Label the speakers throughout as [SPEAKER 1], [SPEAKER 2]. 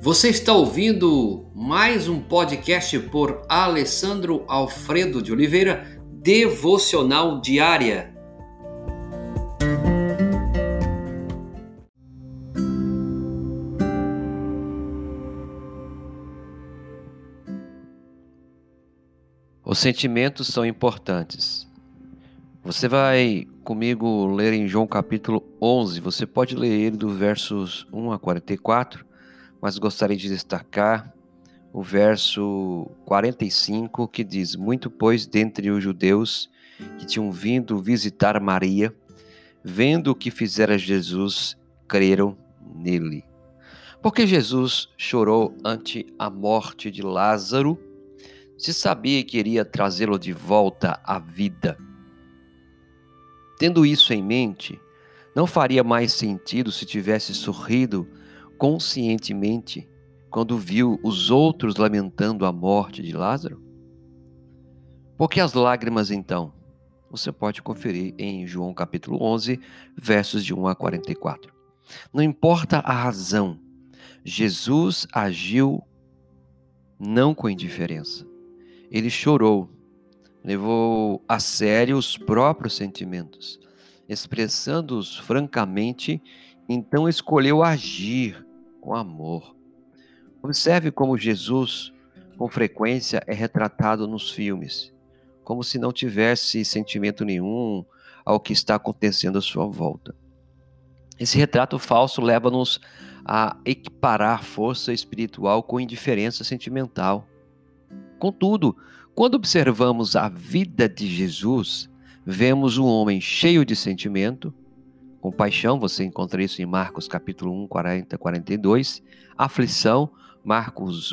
[SPEAKER 1] Você está ouvindo mais um podcast por Alessandro Alfredo de Oliveira, Devocional Diária. Os sentimentos são importantes. Você vai comigo ler em João capítulo 11. Você pode ler ele do versos 1 a 44 mas gostaria de destacar o verso 45 que diz: Muito, pois, dentre os judeus que tinham vindo visitar Maria, vendo o que fizera Jesus, creram nele. Porque Jesus chorou ante a morte de Lázaro, se sabia que iria trazê-lo de volta à vida. Tendo isso em mente, não faria mais sentido se tivesse sorrido conscientemente quando viu os outros lamentando a morte de Lázaro? Por que as lágrimas então? Você pode conferir em João capítulo 11, versos de 1 a 44. Não importa a razão, Jesus agiu não com indiferença. Ele chorou, levou a sério os próprios sentimentos, expressando-os francamente, então escolheu agir com amor. Observe como Jesus, com frequência, é retratado nos filmes, como se não tivesse sentimento nenhum ao que está acontecendo à sua volta. Esse retrato falso leva-nos a equiparar força espiritual com indiferença sentimental. Contudo, quando observamos a vida de Jesus, vemos um homem cheio de sentimento, Compaixão, você encontra isso em Marcos capítulo 1, 40, 42. Aflição, Marcos,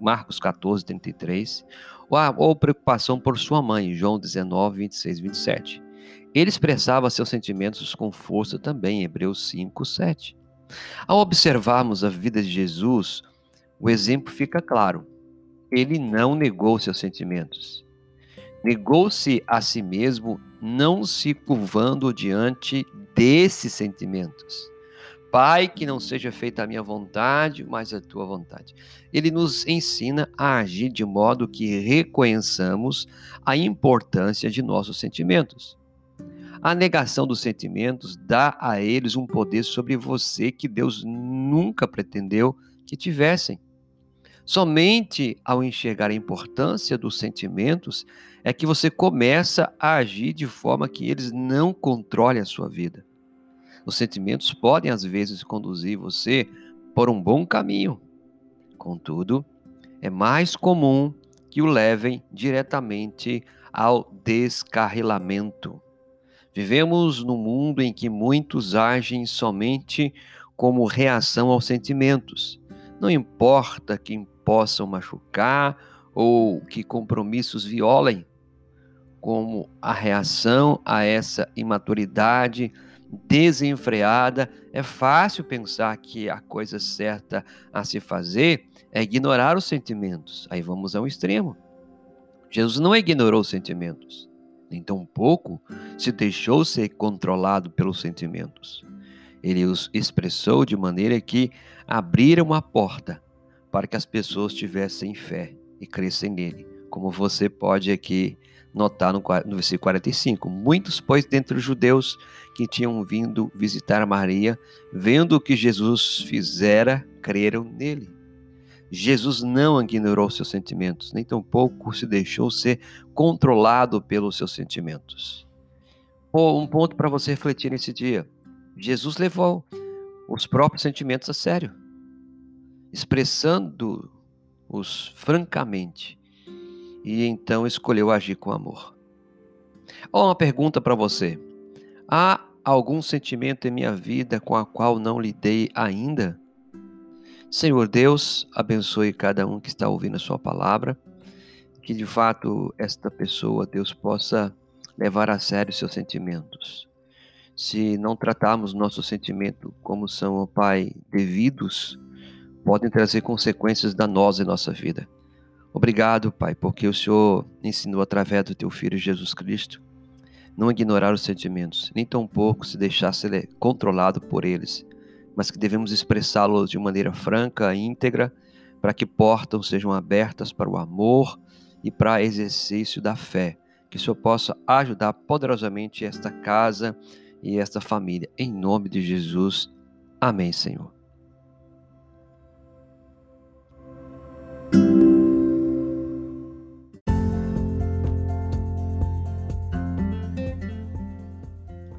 [SPEAKER 1] Marcos 14, 33. Ou, ou preocupação por sua mãe, João 19, 26, 27. Ele expressava seus sentimentos com força também, Hebreus 5, 7. Ao observarmos a vida de Jesus, o exemplo fica claro. Ele não negou seus sentimentos. Negou-se a si mesmo, não se curvando diante desses sentimentos. Pai, que não seja feita a minha vontade, mas a tua vontade. Ele nos ensina a agir de modo que reconheçamos a importância de nossos sentimentos. A negação dos sentimentos dá a eles um poder sobre você que Deus nunca pretendeu que tivessem. Somente ao enxergar a importância dos sentimentos é que você começa a agir de forma que eles não controlem a sua vida. Os sentimentos podem às vezes conduzir você por um bom caminho. Contudo, é mais comum que o levem diretamente ao descarrilamento. Vivemos num mundo em que muitos agem somente como reação aos sentimentos. Não importa quem possam machucar ou que compromissos violem, como a reação a essa imaturidade desenfreada, é fácil pensar que a coisa certa a se fazer é ignorar os sentimentos. Aí vamos ao extremo. Jesus não ignorou os sentimentos, nem tampouco se deixou ser controlado pelos sentimentos. Ele os expressou de maneira que abriram a porta para que as pessoas tivessem fé e crescem nele, como você pode aqui notar no, no versículo 45. Muitos, pois, dentre os judeus que tinham vindo visitar Maria, vendo o que Jesus fizera, creram nele. Jesus não ignorou seus sentimentos, nem tampouco se deixou ser controlado pelos seus sentimentos. Um ponto para você refletir nesse dia: Jesus levou os próprios sentimentos a sério expressando-os francamente, e então escolheu agir com amor. Ó, uma pergunta para você: há algum sentimento em minha vida com a qual não lidei ainda? Senhor Deus, abençoe cada um que está ouvindo a Sua palavra, que de fato esta pessoa, Deus, possa levar a sério seus sentimentos. Se não tratarmos nosso sentimento como são, ó Pai, devidos, podem trazer consequências danosas em nossa vida. Obrigado, Pai, porque o Senhor ensinou através do teu filho Jesus Cristo não ignorar os sentimentos, nem tampouco se deixar ser controlado por eles. mas que devemos expressá-los de maneira franca, íntegra, para que portas sejam abertas para o amor e para exercício da fé. Que o Senhor possa ajudar poderosamente esta casa e esta família. Em nome de Jesus. Amém, Senhor.